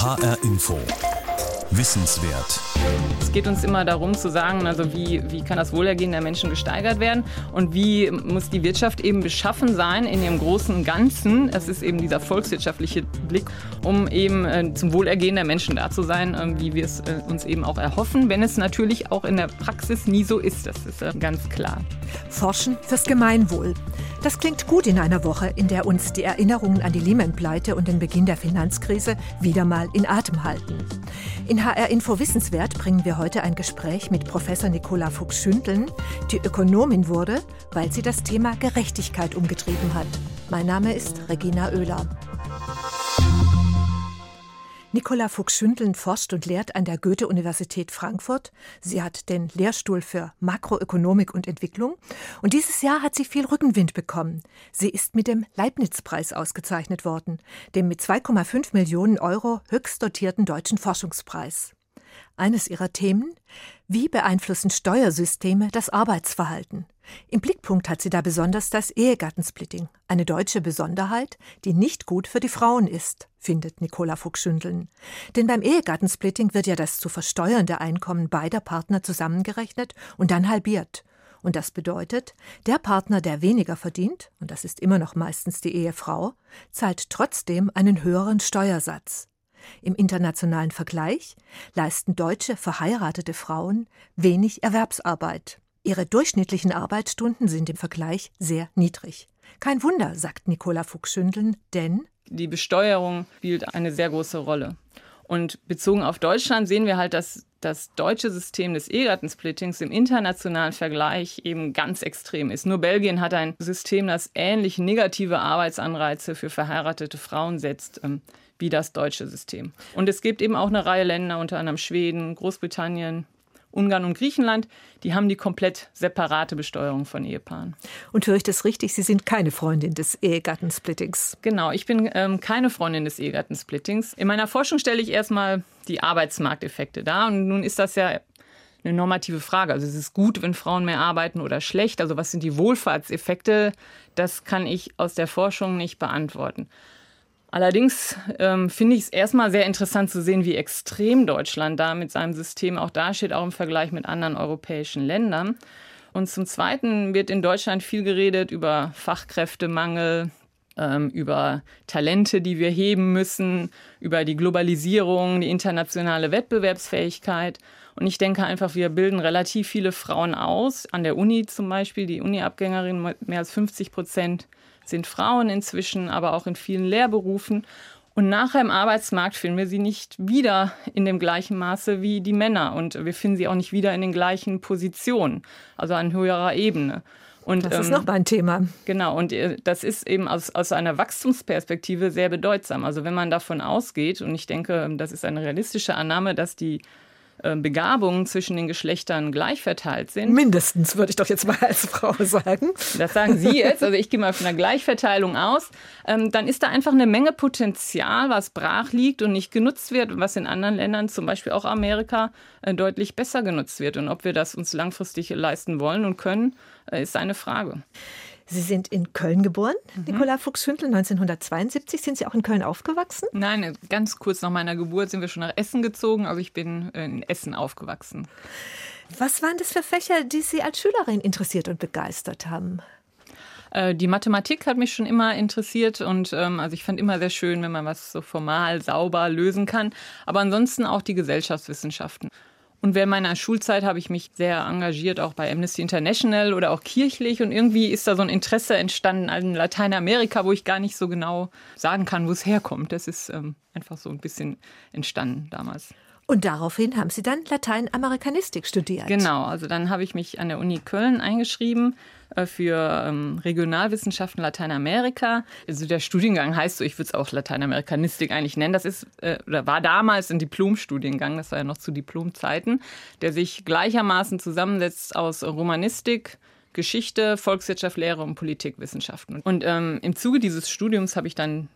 HR Info. Wissenswert. Es geht uns immer darum zu sagen, also wie, wie kann das Wohlergehen der Menschen gesteigert werden und wie muss die Wirtschaft eben beschaffen sein in ihrem großen Ganzen. Es ist eben dieser volkswirtschaftliche Blick, um eben äh, zum Wohlergehen der Menschen da zu sein, äh, wie wir es äh, uns eben auch erhoffen, wenn es natürlich auch in der Praxis nie so ist. Das ist äh, ganz klar. Forschen fürs Gemeinwohl. Das klingt gut in einer Woche, in der uns die Erinnerungen an die Lehman-Pleite und den Beginn der Finanzkrise wieder mal in Atem halten. In HR Info Wissenswert bringen wir heute ein Gespräch mit Professor Nicola Fuchs-Schündeln, die Ökonomin wurde, weil sie das Thema Gerechtigkeit umgetrieben hat. Mein Name ist Regina Oehler. Nicola Fuchs-Schündeln forscht und lehrt an der Goethe-Universität Frankfurt. Sie hat den Lehrstuhl für Makroökonomik und Entwicklung. Und dieses Jahr hat sie viel Rückenwind bekommen. Sie ist mit dem Leibniz-Preis ausgezeichnet worden, dem mit 2,5 Millionen Euro höchst dotierten deutschen Forschungspreis. Eines ihrer Themen? Wie beeinflussen Steuersysteme das Arbeitsverhalten? Im Blickpunkt hat sie da besonders das Ehegattensplitting, eine deutsche Besonderheit, die nicht gut für die Frauen ist, findet Nicola Fuchsschündeln. Denn beim Ehegattensplitting wird ja das zu versteuernde Einkommen beider Partner zusammengerechnet und dann halbiert. Und das bedeutet, der Partner, der weniger verdient, und das ist immer noch meistens die Ehefrau, zahlt trotzdem einen höheren Steuersatz. Im internationalen Vergleich leisten deutsche verheiratete Frauen wenig Erwerbsarbeit. Ihre durchschnittlichen Arbeitsstunden sind im Vergleich sehr niedrig. Kein Wunder, sagt Nicola Fuchsschündeln, denn die Besteuerung spielt eine sehr große Rolle. Und bezogen auf Deutschland sehen wir halt, dass das deutsche System des Ehegattensplittings im internationalen Vergleich eben ganz extrem ist. Nur Belgien hat ein System, das ähnlich negative Arbeitsanreize für verheiratete Frauen setzt ähm, wie das deutsche System. Und es gibt eben auch eine Reihe Länder, unter anderem Schweden, Großbritannien, Ungarn und Griechenland, die haben die komplett separate Besteuerung von Ehepaaren. Und höre ich das richtig? Sie sind keine Freundin des Ehegattensplittings. Genau, ich bin ähm, keine Freundin des Ehegattensplittings. In meiner Forschung stelle ich erstmal die Arbeitsmarkteffekte dar. Und nun ist das ja eine normative Frage. Also es ist gut, wenn Frauen mehr arbeiten oder schlecht. Also was sind die Wohlfahrtseffekte? Das kann ich aus der Forschung nicht beantworten. Allerdings ähm, finde ich es erstmal sehr interessant zu sehen, wie extrem Deutschland da mit seinem System auch dasteht, auch im Vergleich mit anderen europäischen Ländern. Und zum Zweiten wird in Deutschland viel geredet über Fachkräftemangel, ähm, über Talente, die wir heben müssen, über die Globalisierung, die internationale Wettbewerbsfähigkeit. Und ich denke einfach, wir bilden relativ viele Frauen aus. An der Uni zum Beispiel, die Uni-Abgängerinnen mehr als 50 Prozent sind Frauen inzwischen, aber auch in vielen Lehrberufen. Und nachher im Arbeitsmarkt finden wir sie nicht wieder in dem gleichen Maße wie die Männer. Und wir finden sie auch nicht wieder in den gleichen Positionen, also an höherer Ebene. Und, das ist ähm, noch mal ein Thema. Genau, und äh, das ist eben aus, aus einer Wachstumsperspektive sehr bedeutsam. Also wenn man davon ausgeht, und ich denke, das ist eine realistische Annahme, dass die Begabungen zwischen den Geschlechtern gleich verteilt sind. Mindestens, würde ich doch jetzt mal als Frau sagen. Das sagen Sie jetzt, also ich gehe mal von einer Gleichverteilung aus. Ähm, dann ist da einfach eine Menge Potenzial, was brach liegt und nicht genutzt wird was in anderen Ländern, zum Beispiel auch Amerika, äh, deutlich besser genutzt wird. Und ob wir das uns langfristig leisten wollen und können, äh, ist eine Frage. Sie sind in Köln geboren, mhm. Nicola Fuchs-Hündel, 1972. Sind Sie auch in Köln aufgewachsen? Nein, ganz kurz nach meiner Geburt sind wir schon nach Essen gezogen. Also ich bin in Essen aufgewachsen. Was waren das für Fächer, die Sie als Schülerin interessiert und begeistert haben? Äh, die Mathematik hat mich schon immer interessiert und ähm, also ich fand immer sehr schön, wenn man was so formal, sauber lösen kann. Aber ansonsten auch die Gesellschaftswissenschaften. Und während meiner Schulzeit habe ich mich sehr engagiert, auch bei Amnesty International oder auch kirchlich. Und irgendwie ist da so ein Interesse entstanden an Lateinamerika, wo ich gar nicht so genau sagen kann, wo es herkommt. Das ist ähm, einfach so ein bisschen entstanden damals. Und daraufhin haben Sie dann Lateinamerikanistik studiert. Genau, also dann habe ich mich an der Uni Köln eingeschrieben äh, für ähm, Regionalwissenschaften Lateinamerika. Also der Studiengang heißt so, ich würde es auch Lateinamerikanistik eigentlich nennen. Das ist äh, oder war damals ein Diplomstudiengang, das war ja noch zu Diplomzeiten, der sich gleichermaßen zusammensetzt aus Romanistik, Geschichte, Volkswirtschaft, Lehre und Politikwissenschaften. Und ähm, im Zuge dieses Studiums habe ich dann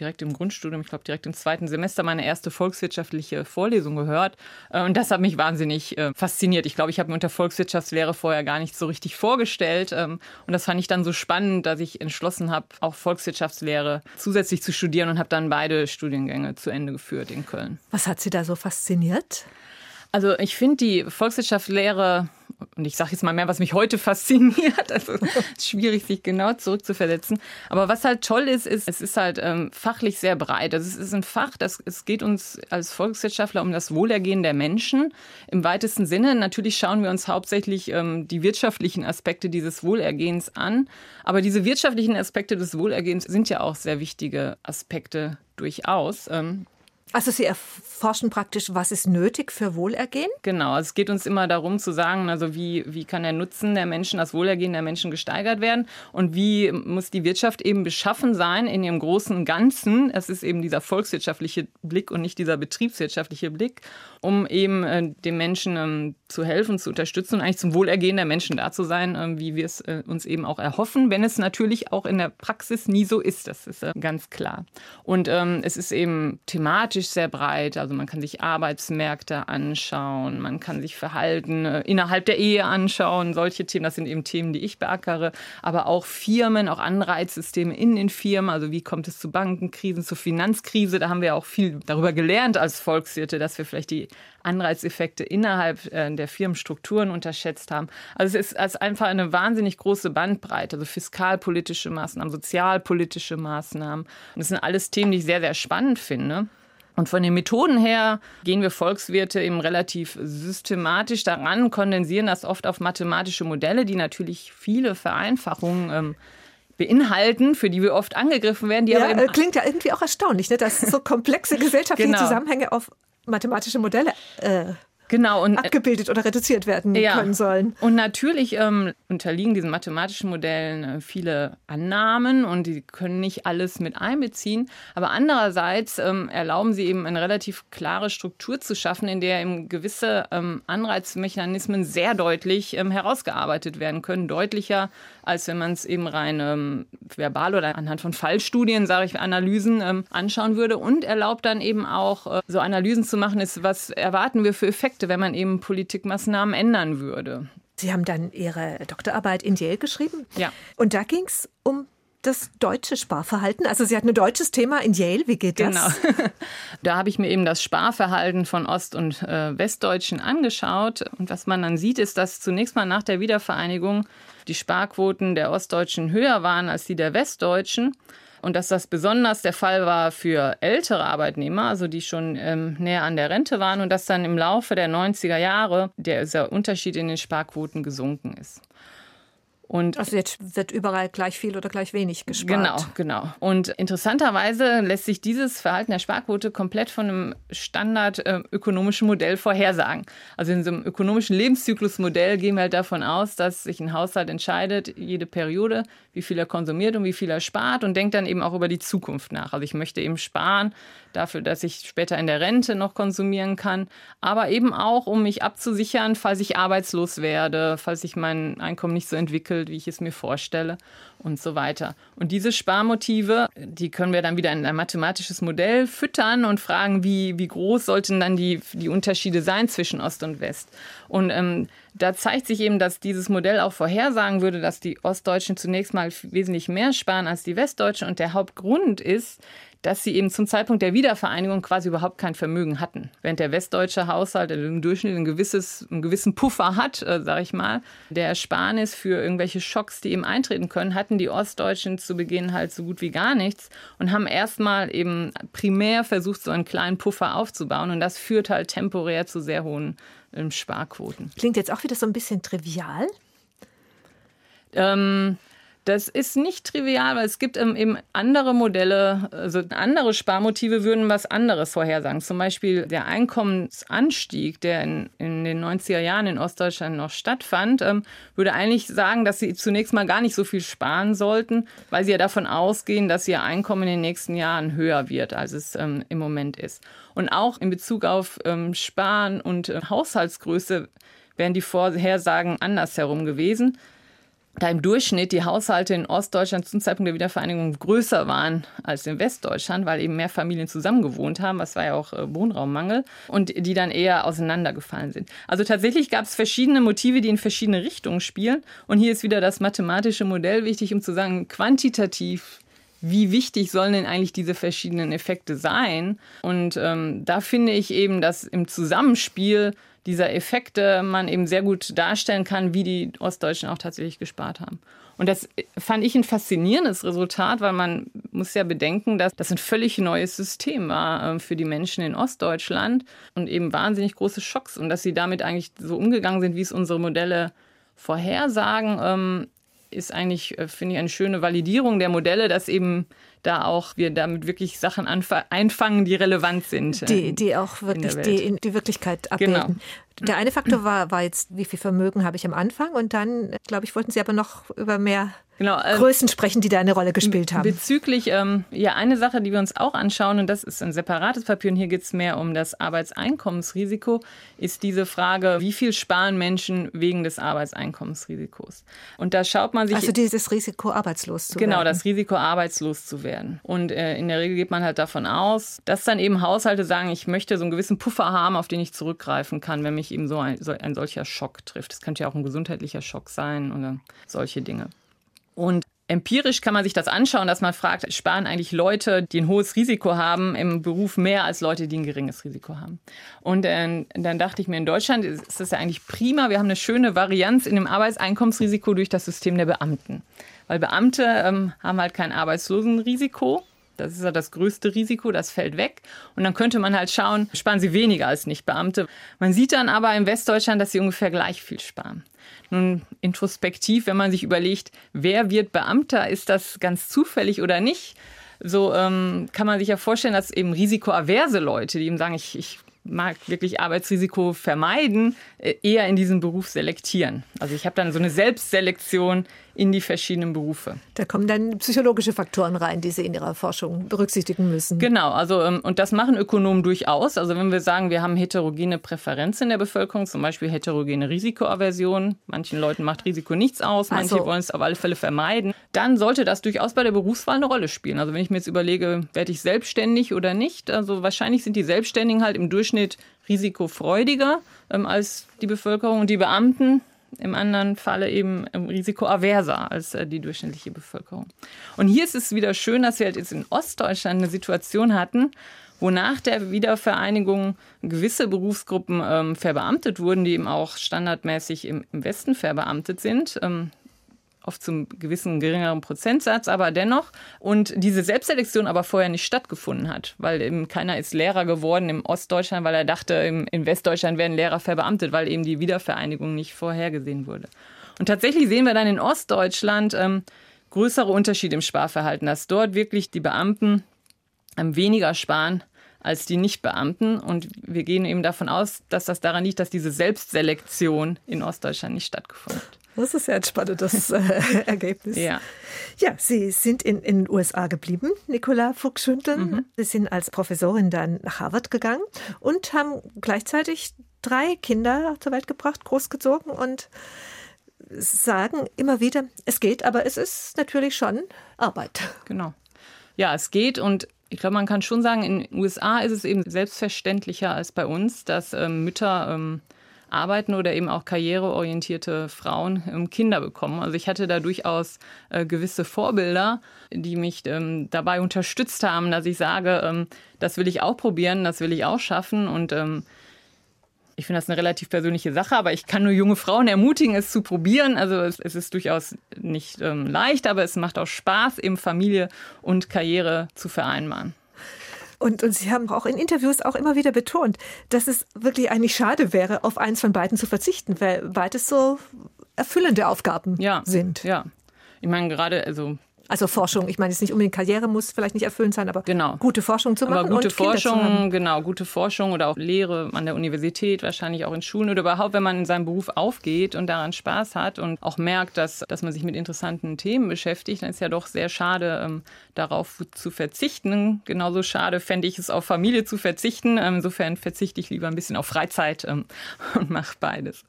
direkt im Grundstudium, ich glaube direkt im zweiten Semester, meine erste volkswirtschaftliche Vorlesung gehört. Äh, und das hat mich wahnsinnig äh, fasziniert. Ich glaube, ich habe mir unter Volkswirtschaftslehre vorher gar nicht so richtig vorgestellt. Ähm, und das fand ich dann so spannend, dass ich entschlossen habe, auch Volkswirtschaftslehre zusätzlich zu studieren und habe dann beide Studiengänge zu Ende geführt in Köln. Was hat Sie da so fasziniert? Also ich finde die Volkswirtschaftslehre und ich sage jetzt mal mehr, was mich heute fasziniert. Also schwierig, sich genau zurückzuversetzen. Aber was halt toll ist, ist, es ist halt ähm, fachlich sehr breit. Also es ist ein Fach, das es geht uns als Volkswirtschaftler um das Wohlergehen der Menschen im weitesten Sinne. Natürlich schauen wir uns hauptsächlich ähm, die wirtschaftlichen Aspekte dieses Wohlergehens an. Aber diese wirtschaftlichen Aspekte des Wohlergehens sind ja auch sehr wichtige Aspekte durchaus. Ähm, also Sie erforschen praktisch, was ist nötig für Wohlergehen? Genau, es geht uns immer darum zu sagen, also wie, wie kann der Nutzen der Menschen, das Wohlergehen der Menschen gesteigert werden und wie muss die Wirtschaft eben beschaffen sein in ihrem großen Ganzen. Es ist eben dieser volkswirtschaftliche Blick und nicht dieser betriebswirtschaftliche Blick, um eben äh, den Menschen ähm, zu helfen, zu unterstützen und eigentlich zum Wohlergehen der Menschen da zu sein, äh, wie wir es äh, uns eben auch erhoffen, wenn es natürlich auch in der Praxis nie so ist. Das ist äh, ganz klar. Und ähm, es ist eben thematisch thematisch sehr breit. Also man kann sich Arbeitsmärkte anschauen, man kann sich Verhalten äh, innerhalb der Ehe anschauen. Solche Themen, das sind eben Themen, die ich beackere. Aber auch Firmen, auch Anreizsysteme in den Firmen. Also wie kommt es zu Bankenkrisen, zur Finanzkrise? Da haben wir auch viel darüber gelernt als Volkswirte, dass wir vielleicht die Anreizeffekte innerhalb äh, der Firmenstrukturen unterschätzt haben. Also es ist einfach eine wahnsinnig große Bandbreite, also fiskalpolitische Maßnahmen, sozialpolitische Maßnahmen. Und das sind alles Themen, die ich sehr, sehr spannend finde. Und von den Methoden her gehen wir Volkswirte eben relativ systematisch daran, kondensieren das oft auf mathematische Modelle, die natürlich viele Vereinfachungen ähm, beinhalten, für die wir oft angegriffen werden. Die ja, aber klingt ja irgendwie auch erstaunlich, ne, dass so komplexe gesellschaftliche genau. Zusammenhänge auf mathematische Modelle äh, genau, und, äh, abgebildet oder reduziert werden ja. können sollen. Und natürlich ähm, unterliegen diesen mathematischen Modellen äh, viele Annahmen und die können nicht alles mit einbeziehen. Aber andererseits ähm, erlauben sie eben eine relativ klare Struktur zu schaffen, in der eben gewisse ähm, Anreizmechanismen sehr deutlich ähm, herausgearbeitet werden können. Deutlicher, als wenn man es eben rein ähm, verbal oder anhand von Fallstudien, sage ich, Analysen ähm, anschauen würde. Und erlaubt dann eben auch äh, so Analysen zu machen, ist, was erwarten wir für Effekte Effekte, wenn man eben Politikmaßnahmen ändern würde. Sie haben dann Ihre Doktorarbeit in Yale geschrieben. Ja. Und da ging es um das deutsche Sparverhalten? Also Sie hatten ein deutsches Thema in Yale. Wie geht das? Genau. Da habe ich mir eben das Sparverhalten von Ost- und äh, Westdeutschen angeschaut. Und was man dann sieht, ist, dass zunächst mal nach der Wiedervereinigung die Sparquoten der Ostdeutschen höher waren als die der Westdeutschen und dass das besonders der Fall war für ältere Arbeitnehmer, also die schon ähm, näher an der Rente waren und dass dann im Laufe der 90er Jahre der, der Unterschied in den Sparquoten gesunken ist. Und also jetzt wird überall gleich viel oder gleich wenig gespart. Genau, genau. Und interessanterweise lässt sich dieses Verhalten der Sparquote komplett von einem standardökonomischen äh, Modell vorhersagen. Also in so einem ökonomischen Lebenszyklusmodell gehen wir halt davon aus, dass sich ein Haushalt entscheidet, jede Periode, wie viel er konsumiert und wie viel er spart und denkt dann eben auch über die Zukunft nach. Also ich möchte eben sparen dafür, dass ich später in der Rente noch konsumieren kann, aber eben auch, um mich abzusichern, falls ich arbeitslos werde, falls sich mein Einkommen nicht so entwickelt wie ich es mir vorstelle und so weiter. Und diese Sparmotive, die können wir dann wieder in ein mathematisches Modell füttern und fragen, wie, wie groß sollten dann die, die Unterschiede sein zwischen Ost und West. Und ähm, da zeigt sich eben, dass dieses Modell auch vorhersagen würde, dass die Ostdeutschen zunächst mal wesentlich mehr sparen als die Westdeutschen. Und der Hauptgrund ist, dass sie eben zum Zeitpunkt der Wiedervereinigung quasi überhaupt kein Vermögen hatten. Während der westdeutsche Haushalt im Durchschnitt ein gewisses, einen gewissen Puffer hat, äh, sage ich mal, der Ersparnis für irgendwelche Schocks, die eben eintreten können, hatten die Ostdeutschen zu Beginn halt so gut wie gar nichts und haben erstmal eben primär versucht, so einen kleinen Puffer aufzubauen. Und das führt halt temporär zu sehr hohen ähm, Sparquoten. Klingt jetzt auch wieder so ein bisschen trivial. Ähm, das ist nicht trivial, weil es gibt eben andere Modelle, also andere Sparmotive würden was anderes vorhersagen. Zum Beispiel der Einkommensanstieg, der in, in den 90er Jahren in Ostdeutschland noch stattfand, ähm, würde eigentlich sagen, dass sie zunächst mal gar nicht so viel sparen sollten, weil sie ja davon ausgehen, dass ihr Einkommen in den nächsten Jahren höher wird, als es ähm, im Moment ist. Und auch in Bezug auf ähm, Sparen und äh, Haushaltsgröße wären die Vorhersagen andersherum gewesen. Da im Durchschnitt die Haushalte in Ostdeutschland zum Zeitpunkt der Wiedervereinigung größer waren als in Westdeutschland, weil eben mehr Familien zusammengewohnt haben, was war ja auch äh, Wohnraummangel, und die dann eher auseinandergefallen sind. Also tatsächlich gab es verschiedene Motive, die in verschiedene Richtungen spielen. Und hier ist wieder das mathematische Modell wichtig, um zu sagen, quantitativ wie wichtig sollen denn eigentlich diese verschiedenen Effekte sein? Und ähm, da finde ich eben, dass im Zusammenspiel dieser Effekte man eben sehr gut darstellen kann, wie die Ostdeutschen auch tatsächlich gespart haben. Und das fand ich ein faszinierendes Resultat, weil man muss ja bedenken, dass das ein völlig neues System war äh, für die Menschen in Ostdeutschland und eben wahnsinnig große Schocks und dass sie damit eigentlich so umgegangen sind, wie es unsere Modelle vorhersagen, ähm, ist eigentlich, äh, finde ich, eine schöne Validierung der Modelle, dass eben da auch wir damit wirklich Sachen einfangen, die relevant sind. Die, die auch wirklich die, die Wirklichkeit abbilden. Genau. Der eine Faktor war, war jetzt, wie viel Vermögen habe ich am Anfang und dann, glaube ich, wollten Sie aber noch über mehr genau, äh, Größen sprechen, die da eine Rolle gespielt haben. Bezüglich, ähm, ja, eine Sache, die wir uns auch anschauen, und das ist ein separates Papier, und hier geht es mehr um das Arbeitseinkommensrisiko, ist diese Frage, wie viel sparen Menschen wegen des Arbeitseinkommensrisikos? Und da schaut man sich. Also dieses Risiko, arbeitslos zu genau, werden. Genau, das Risiko, arbeitslos zu werden. Und äh, in der Regel geht man halt davon aus, dass dann eben Haushalte sagen, ich möchte so einen gewissen Puffer haben, auf den ich zurückgreifen kann, wenn mich mich eben so ein, so ein solcher Schock trifft. Es könnte ja auch ein gesundheitlicher Schock sein oder solche Dinge. Und Empirisch kann man sich das anschauen, dass man fragt, sparen eigentlich Leute, die ein hohes Risiko haben, im Beruf mehr als Leute, die ein geringes Risiko haben. Und äh, dann dachte ich mir, in Deutschland ist das ja eigentlich prima. Wir haben eine schöne Varianz in dem Arbeitseinkommensrisiko durch das System der Beamten. Weil Beamte ähm, haben halt kein Arbeitslosenrisiko. Das ist ja das größte Risiko, das fällt weg. Und dann könnte man halt schauen, sparen sie weniger als Nichtbeamte. Man sieht dann aber in Westdeutschland, dass sie ungefähr gleich viel sparen. Nun, introspektiv, wenn man sich überlegt, wer wird Beamter, ist das ganz zufällig oder nicht? So ähm, kann man sich ja vorstellen, dass eben risikoaverse Leute, die eben sagen, ich, ich mag wirklich Arbeitsrisiko vermeiden, äh, eher in diesen Beruf selektieren. Also ich habe dann so eine Selbstselektion in die verschiedenen Berufe. Da kommen dann psychologische Faktoren rein, die Sie in Ihrer Forschung berücksichtigen müssen. Genau, also ähm, und das machen Ökonomen durchaus. Also wenn wir sagen, wir haben heterogene Präferenzen in der Bevölkerung, zum Beispiel heterogene Risikoaversion, manchen Leuten macht Risiko nichts aus, manche also, wollen es auf alle Fälle vermeiden, dann sollte das durchaus bei der Berufswahl eine Rolle spielen. Also wenn ich mir jetzt überlege, werde ich selbstständig oder nicht, also wahrscheinlich sind die Selbstständigen halt im Durchschnitt risikofreudiger ähm, als die Bevölkerung und die Beamten im anderen Falle eben risikoaverser als äh, die durchschnittliche Bevölkerung. Und hier ist es wieder schön, dass wir halt jetzt in Ostdeutschland eine Situation hatten, wo nach der Wiedervereinigung gewisse Berufsgruppen ähm, verbeamtet wurden, die eben auch standardmäßig im, im Westen verbeamtet sind. Ähm, oft zum gewissen geringeren Prozentsatz, aber dennoch. Und diese Selbstselektion aber vorher nicht stattgefunden hat, weil eben keiner ist Lehrer geworden im Ostdeutschland, weil er dachte, in Westdeutschland werden Lehrer verbeamtet, weil eben die Wiedervereinigung nicht vorhergesehen wurde. Und tatsächlich sehen wir dann in Ostdeutschland ähm, größere Unterschiede im Sparverhalten, dass dort wirklich die Beamten ähm, weniger sparen als die Nichtbeamten. Und wir gehen eben davon aus, dass das daran liegt, dass diese Selbstselektion in Ostdeutschland nicht stattgefunden hat. Das ist ja ein spannendes äh, Ergebnis. Ja. ja, Sie sind in, in den USA geblieben, Nicola Fuchsschündeln. Mhm. Sie sind als Professorin dann nach Harvard gegangen und haben gleichzeitig drei Kinder zur Welt gebracht, großgezogen und sagen immer wieder, es geht, aber es ist natürlich schon Arbeit. Genau. Ja, es geht und ich glaube, man kann schon sagen, in den USA ist es eben selbstverständlicher als bei uns, dass ähm, Mütter ähm, arbeiten oder eben auch karriereorientierte Frauen Kinder bekommen. Also ich hatte da durchaus äh, gewisse Vorbilder, die mich ähm, dabei unterstützt haben, dass ich sage, ähm, das will ich auch probieren, das will ich auch schaffen und ähm, ich finde das eine relativ persönliche Sache, aber ich kann nur junge Frauen ermutigen, es zu probieren. Also es, es ist durchaus nicht ähm, leicht, aber es macht auch Spaß, eben Familie und Karriere zu vereinbaren. Und, und Sie haben auch in Interviews auch immer wieder betont, dass es wirklich eigentlich schade wäre, auf eins von beiden zu verzichten, weil beides so erfüllende Aufgaben ja, sind. Ja, ich meine gerade, also also Forschung, ich meine jetzt nicht unbedingt Karriere muss vielleicht nicht erfüllend sein, aber genau. gute Forschung zu machen. Aber gute Forschung, genau, gute Forschung oder auch Lehre an der Universität, wahrscheinlich auch in Schulen oder überhaupt, wenn man in seinem Beruf aufgeht und daran Spaß hat und auch merkt, dass, dass man sich mit interessanten Themen beschäftigt, dann ist ja doch sehr schade, ähm, darauf zu verzichten. Genauso schade fände ich es, auf Familie zu verzichten. Ähm, insofern verzichte ich lieber ein bisschen auf Freizeit ähm, und mache beides.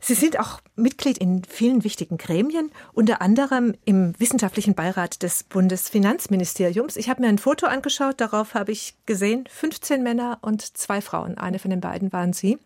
Sie sind auch Mitglied in vielen wichtigen Gremien, unter anderem im wissenschaftlichen Beirat des Bundesfinanzministeriums. Ich habe mir ein Foto angeschaut, darauf habe ich gesehen, 15 Männer und zwei Frauen. Eine von den beiden waren Sie.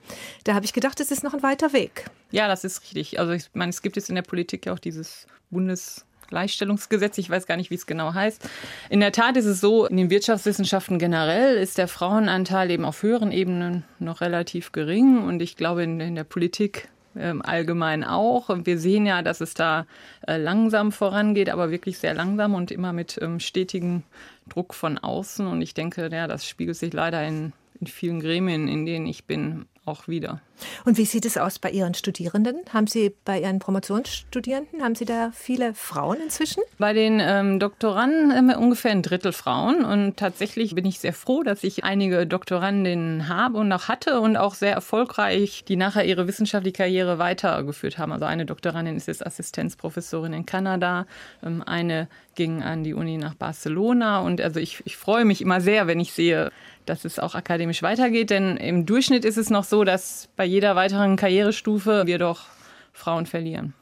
Da habe ich gedacht, es ist noch ein weiter Weg. Ja, das ist richtig. Also ich meine, es gibt jetzt in der Politik ja auch dieses Bundes Gleichstellungsgesetz, ich weiß gar nicht, wie es genau heißt. In der Tat ist es so, in den Wirtschaftswissenschaften generell ist der Frauenanteil eben auf höheren Ebenen noch relativ gering und ich glaube in, in der Politik ähm, allgemein auch. Und wir sehen ja, dass es da äh, langsam vorangeht, aber wirklich sehr langsam und immer mit ähm, stetigem Druck von außen. Und ich denke, ja, das spiegelt sich leider in, in vielen Gremien, in denen ich bin, auch wieder. Und wie sieht es aus bei Ihren Studierenden? Haben Sie bei Ihren Promotionsstudierenden, haben Sie da viele Frauen inzwischen? Bei den ähm, Doktoranden haben wir ungefähr ein Drittel Frauen. Und tatsächlich bin ich sehr froh, dass ich einige Doktorandinnen habe und auch hatte und auch sehr erfolgreich, die nachher ihre wissenschaftliche Karriere weitergeführt haben. Also eine Doktorandin ist jetzt Assistenzprofessorin in Kanada, ähm, eine ging an die Uni nach Barcelona. Und also ich, ich freue mich immer sehr, wenn ich sehe, dass es auch akademisch weitergeht. Denn im Durchschnitt ist es noch so, dass bei jeder weiteren Karrierestufe wir doch Frauen verlieren.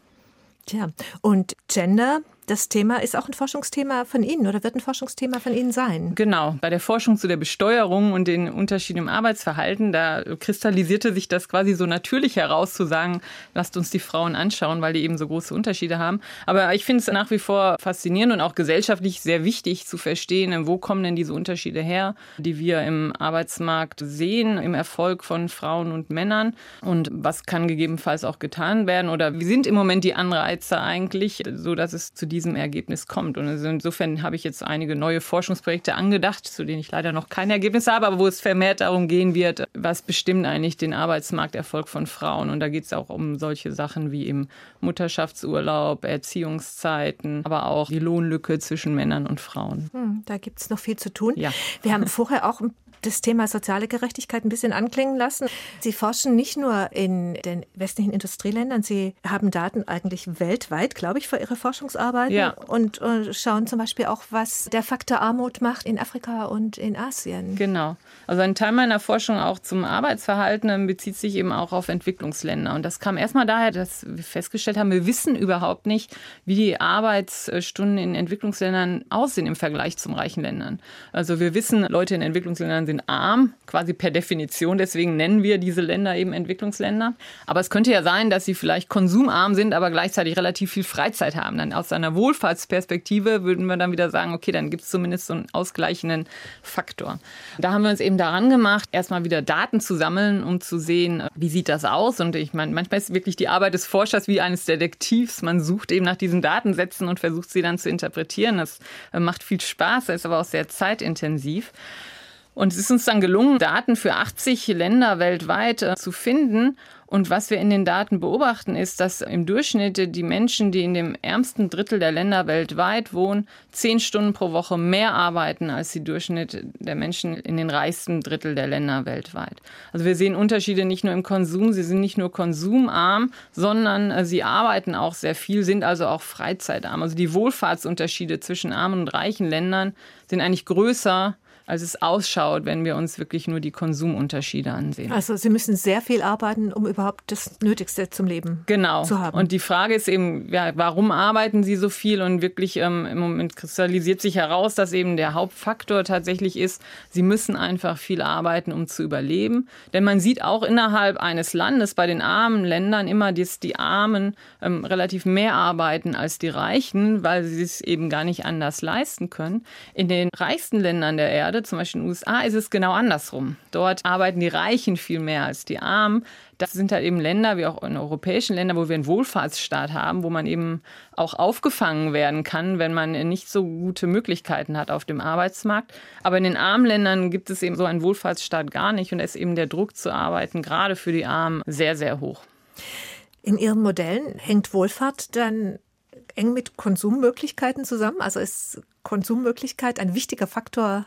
Tja, und Gender das Thema ist auch ein Forschungsthema von Ihnen oder wird ein Forschungsthema von Ihnen sein? Genau, bei der Forschung zu der Besteuerung und den Unterschieden im Arbeitsverhalten, da kristallisierte sich das quasi so natürlich heraus zu sagen, lasst uns die Frauen anschauen, weil die eben so große Unterschiede haben. Aber ich finde es nach wie vor faszinierend und auch gesellschaftlich sehr wichtig zu verstehen, wo kommen denn diese Unterschiede her, die wir im Arbeitsmarkt sehen, im Erfolg von Frauen und Männern und was kann gegebenenfalls auch getan werden oder wie sind im Moment die Anreize eigentlich, so es zu diesem Ergebnis kommt. Und also insofern habe ich jetzt einige neue Forschungsprojekte angedacht, zu denen ich leider noch kein Ergebnis habe, aber wo es vermehrt darum gehen wird, was bestimmt eigentlich den Arbeitsmarkterfolg von Frauen. Und da geht es auch um solche Sachen wie im Mutterschaftsurlaub, Erziehungszeiten, aber auch die Lohnlücke zwischen Männern und Frauen. Hm, da gibt es noch viel zu tun. Ja. Wir haben vorher auch das Thema soziale Gerechtigkeit ein bisschen anklingen lassen. Sie forschen nicht nur in den westlichen Industrieländern, Sie haben Daten eigentlich weltweit, glaube ich, für Ihre Forschungsarbeiten ja. und, und schauen zum Beispiel auch, was der Faktor Armut macht in Afrika und in Asien. Genau. Also ein Teil meiner Forschung auch zum Arbeitsverhalten bezieht sich eben auch auf Entwicklungsländer. Und das kam erstmal daher, dass wir festgestellt haben, wir wissen überhaupt nicht, wie die Arbeitsstunden in Entwicklungsländern aussehen im Vergleich zum reichen Ländern. Also wir wissen, Leute in Entwicklungsländern sind sind arm, quasi per Definition. Deswegen nennen wir diese Länder eben Entwicklungsländer. Aber es könnte ja sein, dass sie vielleicht konsumarm sind, aber gleichzeitig relativ viel Freizeit haben. Dann aus einer Wohlfahrtsperspektive würden wir dann wieder sagen, okay, dann gibt es zumindest so einen ausgleichenden Faktor. Da haben wir uns eben daran gemacht, erstmal wieder Daten zu sammeln, um zu sehen, wie sieht das aus. Und ich meine, manchmal ist wirklich die Arbeit des Forschers wie eines Detektivs. Man sucht eben nach diesen Datensätzen und versucht sie dann zu interpretieren. Das äh, macht viel Spaß, ist aber auch sehr zeitintensiv. Und es ist uns dann gelungen, Daten für 80 Länder weltweit äh, zu finden. Und was wir in den Daten beobachten, ist, dass im Durchschnitt die Menschen, die in dem ärmsten Drittel der Länder weltweit wohnen, zehn Stunden pro Woche mehr arbeiten als die Durchschnitt der Menschen in den reichsten Drittel der Länder weltweit. Also wir sehen Unterschiede nicht nur im Konsum, sie sind nicht nur konsumarm, sondern äh, sie arbeiten auch sehr viel, sind also auch freizeitarm. Also die Wohlfahrtsunterschiede zwischen armen und reichen Ländern sind eigentlich größer als es ausschaut, wenn wir uns wirklich nur die Konsumunterschiede ansehen. Also Sie müssen sehr viel arbeiten, um überhaupt das Nötigste zum Leben genau. zu haben. Und die Frage ist eben, ja, warum arbeiten Sie so viel? Und wirklich ähm, im Moment kristallisiert sich heraus, dass eben der Hauptfaktor tatsächlich ist, Sie müssen einfach viel arbeiten, um zu überleben. Denn man sieht auch innerhalb eines Landes bei den armen Ländern immer, dass die Armen ähm, relativ mehr arbeiten als die Reichen, weil sie es eben gar nicht anders leisten können. In den reichsten Ländern der Erde Zum Beispiel in den USA, ist es genau andersrum. Dort arbeiten die Reichen viel mehr als die Armen. Das sind halt eben Länder, wie auch in europäischen Ländern, wo wir einen Wohlfahrtsstaat haben, wo man eben auch aufgefangen werden kann, wenn man nicht so gute Möglichkeiten hat auf dem Arbeitsmarkt. Aber in den armen Ländern gibt es eben so einen Wohlfahrtsstaat gar nicht und da ist eben der Druck zu arbeiten, gerade für die Armen, sehr, sehr hoch. In Ihren Modellen hängt Wohlfahrt dann eng mit Konsummöglichkeiten zusammen? Also ist Konsummöglichkeit ein wichtiger Faktor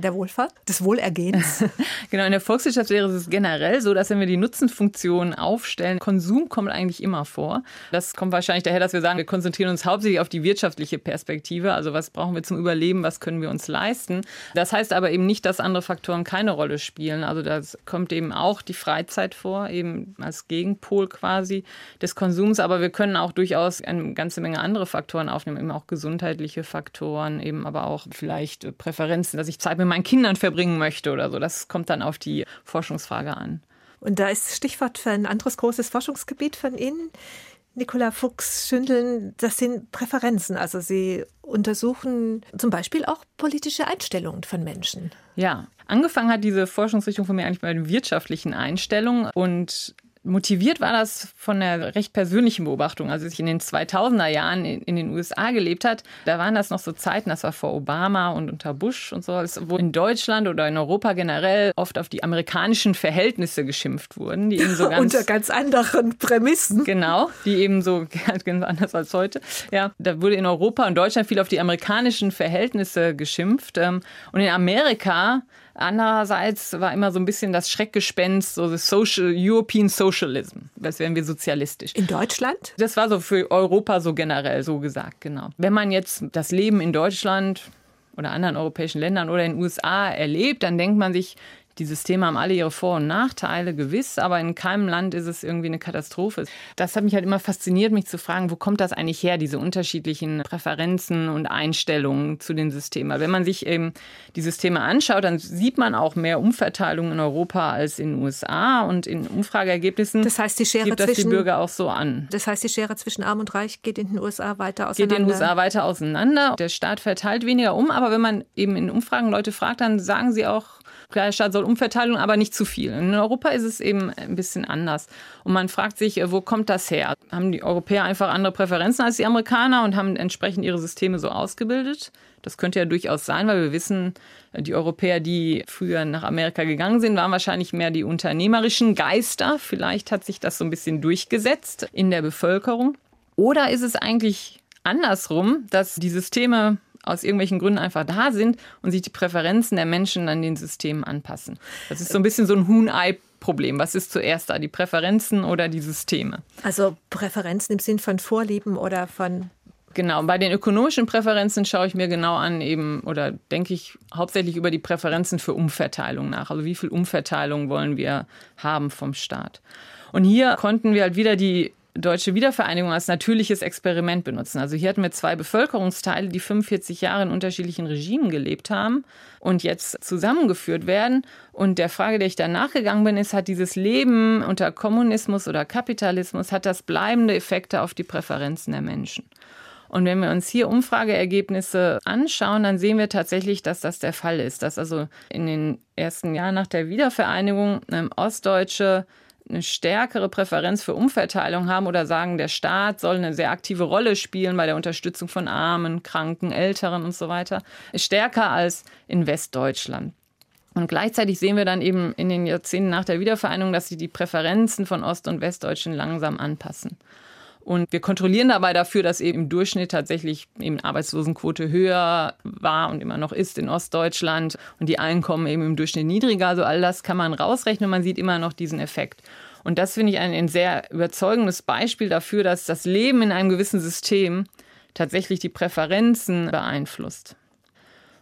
der Wohlfahrt, des Wohlergehens? genau, in der Volkswirtschaft wäre es generell so, dass wenn wir die Nutzenfunktion aufstellen, Konsum kommt eigentlich immer vor. Das kommt wahrscheinlich daher, dass wir sagen, wir konzentrieren uns hauptsächlich auf die wirtschaftliche Perspektive. Also was brauchen wir zum Überleben, was können wir uns leisten. Das heißt aber eben nicht, dass andere Faktoren keine Rolle spielen. Also da kommt eben auch die Freizeit vor, eben als Gegenpol quasi des Konsums. Aber wir können auch durchaus eine ganze Menge andere Faktoren aufnehmen, eben auch gesundheitliche Faktoren, eben aber auch vielleicht Präferenzen, dass ich Zeit mit meinen Kindern verbringen möchte oder so. Das kommt dann auf die Forschungsfrage an. Und da ist Stichwort für ein anderes großes Forschungsgebiet von Ihnen. Nicola Fuchs-Schündeln, das sind Präferenzen. Also Sie untersuchen zum Beispiel auch politische Einstellungen von Menschen. Ja, angefangen hat diese Forschungsrichtung von mir eigentlich bei den wirtschaftlichen Einstellungen und Motiviert war das von einer recht persönlichen Beobachtung. Also als ich in den 2000er Jahren in, den USA gelebt hat, da waren das noch so Zeiten, das war vor Obama und unter Bush und so, wo in Deutschland oder in Europa generell oft auf die amerikanischen Verhältnisse geschimpft wurden, die eben so ganz unter ganz anderen Prämissen. Genau, die eben so ganz anders als heute. Ja, da wurde in Europa und Deutschland viel auf die amerikanischen Verhältnisse geschimpft ähm, und in Amerika Andererseits war immer so ein bisschen das Schreckgespenst, so das Social, European Socialism. Das wären wir sozialistisch. In Deutschland? Das war so für Europa so generell so gesagt, genau. Wenn man jetzt das Leben in Deutschland oder anderen europäischen Ländern oder in den USA erlebt, dann denkt man sich, die Systeme haben alle ihre Vor- und Nachteile, gewiss, aber in keinem Land ist es irgendwie eine Katastrophe. Das hat mich halt immer fasziniert, mich zu fragen, wo kommt das eigentlich her, diese unterschiedlichen Präferenzen und Einstellungen zu den Systemen. Wenn man sich eben die Systeme anschaut, dann sieht man auch mehr Umverteilung in Europa als in den USA und in Umfrageergebnissen das heißt, die Schere gibt das zwischen, die Bürger auch so an. Das heißt, die Schere zwischen Arm und Reich geht in den USA weiter auseinander? Geht in den USA weiter auseinander. Der Staat verteilt weniger um, aber wenn man eben in Umfragen Leute fragt, dann sagen sie auch, Klar, der Staat soll Umverteilung, aber nicht zu viel. In Europa ist es eben ein bisschen anders. Und man fragt sich, äh, wo kommt das her? Haben die Europäer einfach andere Präferenzen als die Amerikaner und haben entsprechend ihre Systeme so ausgebildet? Das könnte ja durchaus sein, weil wir wissen, äh, die Europäer, die früher nach Amerika gegangen sind, waren wahrscheinlich mehr die unternehmerischen Geister. Vielleicht hat sich das so ein bisschen durchgesetzt in der Bevölkerung. Oder ist es eigentlich andersrum, dass die Systeme aus irgendwelchen Gründen einfach da sind und sich die Präferenzen der Menschen an den Systemen anpassen. Das ist so ein bisschen so ein Huhn-Ei Problem. Was ist zuerst da, die Präferenzen oder die Systeme? Also Präferenzen im Sinn von Vorlieben oder von Genau, bei den ökonomischen Präferenzen schaue ich mir genau an, eben oder denke ich hauptsächlich über die Präferenzen für Umverteilung nach. Also wie viel Umverteilung wollen wir haben vom Staat? Und hier konnten wir halt wieder die deutsche Wiedervereinigung als natürliches Experiment benutzen. Also hier hatten wir zwei Bevölkerungsteile, die 45 Jahre in unterschiedlichen Regimen gelebt haben und jetzt zusammengeführt werden. Und der Frage, der ich da nachgegangen bin, ist, hat dieses Leben unter Kommunismus oder Kapitalismus, hat das bleibende Effekte auf die Präferenzen der Menschen? Und wenn wir uns hier Umfrageergebnisse anschauen, dann sehen wir tatsächlich, dass das der Fall ist. Dass also in den ersten Jahren nach der Wiedervereinigung ähm, Ostdeutsche eine stärkere Präferenz für Umverteilung haben oder sagen, der Staat soll eine sehr aktive Rolle spielen bei der Unterstützung von Armen, Kranken, Älteren und so weiter, ist stärker als in Westdeutschland. Und gleichzeitig sehen wir dann eben in den Jahrzehnten nach der Wiedervereinigung, dass sich die Präferenzen von Ost- und Westdeutschen langsam anpassen. Und wir kontrollieren dabei dafür, dass eben im Durchschnitt tatsächlich eben Arbeitslosenquote höher war und immer noch ist in Ostdeutschland und die Einkommen eben im Durchschnitt niedriger. Also all das kann man rausrechnen und man sieht immer noch diesen Effekt. Und das finde ich ein, ein sehr überzeugendes Beispiel dafür, dass das Leben in einem gewissen System tatsächlich die Präferenzen beeinflusst.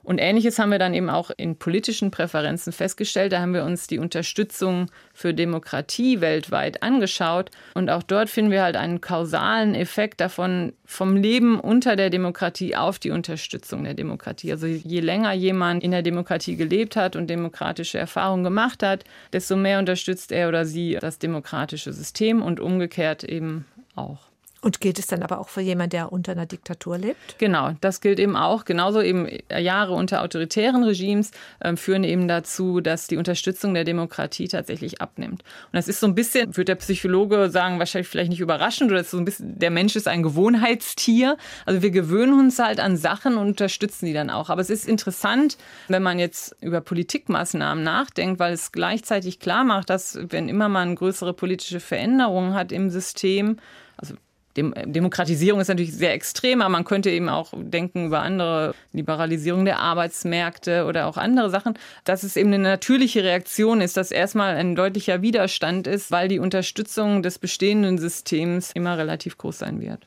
Und ähnliches haben wir dann eben auch in politischen Präferenzen festgestellt. Da haben wir uns die Unterstützung für Demokratie weltweit angeschaut. Und auch dort finden wir halt einen kausalen Effekt davon vom Leben unter der Demokratie auf die Unterstützung der Demokratie. Also je länger jemand in der Demokratie gelebt hat und demokratische Erfahrungen gemacht hat, desto mehr unterstützt er oder sie das demokratische System und umgekehrt eben auch. Und gilt es dann aber auch für jemanden, der unter einer Diktatur lebt? Genau, das gilt eben auch. Genauso eben Jahre unter autoritären Regimes äh, führen eben dazu, dass die Unterstützung der Demokratie tatsächlich abnimmt. Und das ist so ein bisschen, würde der Psychologe sagen, wahrscheinlich vielleicht nicht überraschend, oder so ein bisschen, der Mensch ist ein Gewohnheitstier. Also wir gewöhnen uns halt an Sachen und unterstützen die dann auch. Aber es ist interessant, wenn man jetzt über Politikmaßnahmen nachdenkt, weil es gleichzeitig klar macht, dass wenn immer man größere politische Veränderungen hat im System, also Dem Demokratisierung ist natürlich sehr extrem, aber man könnte eben auch denken über andere Liberalisierung der Arbeitsmärkte oder auch andere Sachen, dass es eben eine natürliche Reaktion ist, dass erstmal ein deutlicher Widerstand ist, weil die Unterstützung des bestehenden Systems immer relativ groß sein wird.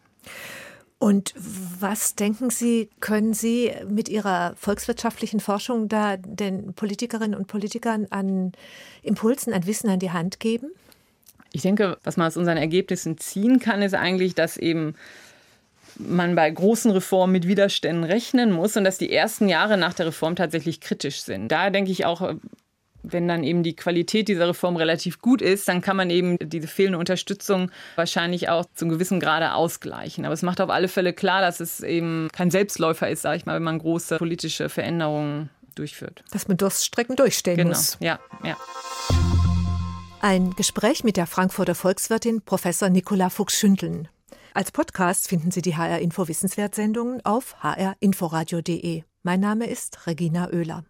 Und was denken Sie, können Sie mit Ihrer volkswirtschaftlichen Forschung da den Politikerinnen und Politikern an Impulsen, an Wissen an die Hand geben? Ich denke, was man aus unseren Ergebnissen ziehen kann, ist eigentlich, dass eben man bei großen Reformen mit Widerständen rechnen muss und dass die ersten Jahre nach der Reform tatsächlich kritisch sind. Da denke ich auch, wenn dann eben die Qualität dieser Reform relativ gut ist, dann kann man eben diese fehlende Unterstützung wahrscheinlich auch zum gewissen Grade ausgleichen. Aber es macht auf alle Fälle klar, dass es eben kein Selbstläufer ist, sage ich mal, wenn man große politische Veränderungen durchführt. Dass man Durststrecken durchstehen genau. muss. Ja, ja. Ein Gespräch mit der Frankfurter Volkswirtin Professor Nicola Fuchs-Schündeln. Als Podcast finden Sie die HR Info Wissenswert Sendungen auf hrinforadio.de. Mein Name ist Regina Oehler.